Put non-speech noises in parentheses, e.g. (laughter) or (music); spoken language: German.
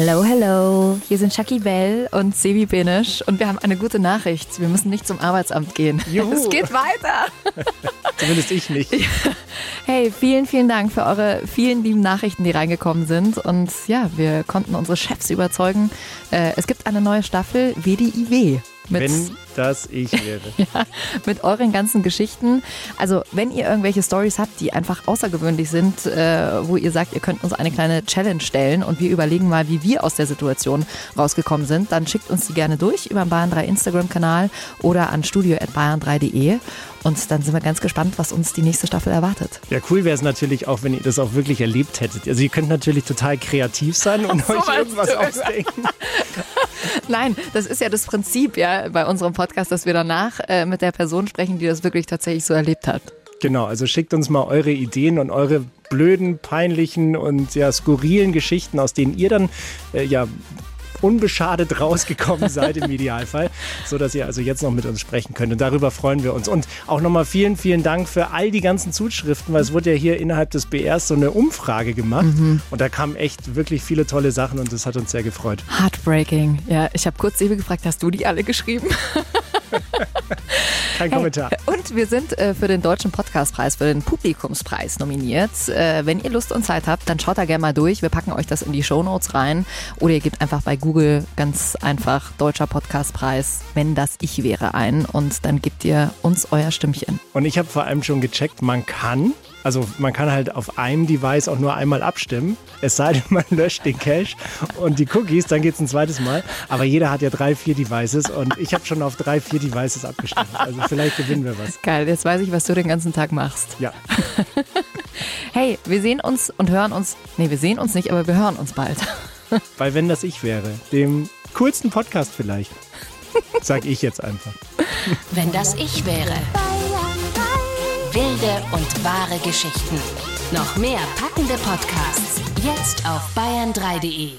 Hello, hello. Hier sind Shaki Bell und Sebi Benisch und wir haben eine gute Nachricht. Wir müssen nicht zum Arbeitsamt gehen. (laughs) Juhu. Es geht weiter. (laughs) Zumindest ich nicht. Hey, vielen, vielen Dank für eure vielen lieben Nachrichten, die reingekommen sind. Und ja, wir konnten unsere Chefs überzeugen. Äh, es gibt eine neue Staffel WDIW. Mit, Wenn das ich wäre. (laughs) ja, mit euren ganzen Geschichten. Also, wenn ihr irgendwelche Stories habt, die einfach außergewöhnlich sind, äh, wo ihr sagt, ihr könnt uns eine kleine Challenge stellen und wir überlegen mal, wie wir aus der Situation rausgekommen sind, dann schickt uns die gerne durch über den Bayern 3 Instagram-Kanal oder an studio.bayern3.de. Und dann sind wir ganz gespannt, was uns die nächste Staffel erwartet. Ja, cool wäre es natürlich auch, wenn ihr das auch wirklich erlebt hättet. Also ihr könnt natürlich total kreativ sein und so euch irgendwas ausdenken. (laughs) Nein, das ist ja das Prinzip ja bei unserem Podcast, dass wir danach äh, mit der Person sprechen, die das wirklich tatsächlich so erlebt hat. Genau, also schickt uns mal eure Ideen und eure blöden, peinlichen und ja skurrilen Geschichten, aus denen ihr dann äh, ja unbeschadet rausgekommen seid im Idealfall, so dass ihr also jetzt noch mit uns sprechen könnt und darüber freuen wir uns. Und auch nochmal vielen, vielen Dank für all die ganzen Zuschriften, weil es wurde ja hier innerhalb des BRs so eine Umfrage gemacht und da kamen echt wirklich viele tolle Sachen und das hat uns sehr gefreut. Heartbreaking. Ja, ich habe kurz Sebi gefragt, hast du die alle geschrieben? (laughs) Kein Kommentar. Und wir sind äh, für den Deutschen Podcastpreis, für den Publikumspreis nominiert. Äh, wenn ihr Lust und Zeit habt, dann schaut da gerne mal durch. Wir packen euch das in die Shownotes rein. Oder ihr gebt einfach bei Google ganz einfach Deutscher Podcastpreis, wenn das ich wäre, ein. Und dann gebt ihr uns euer Stimmchen. Und ich habe vor allem schon gecheckt, man kann, also man kann halt auf einem Device auch nur einmal abstimmen. Es sei denn, man löscht den Cache und die Cookies, dann geht es ein zweites Mal. Aber jeder hat ja drei, vier Devices und ich habe schon auf drei, vier Devices abgestimmt. Also vielleicht gewinnen wir was. Geil, jetzt weiß ich, was du den ganzen Tag machst. Ja, (laughs) Hey, wir sehen uns und hören uns. Nee, wir sehen uns nicht, aber wir hören uns bald. (laughs) weil wenn das ich wäre, dem coolsten Podcast vielleicht, sag ich jetzt einfach. Wenn das ich wäre. Wilde und wahre Geschichten. Noch mehr packende Podcasts. Jetzt auf bayern3.de.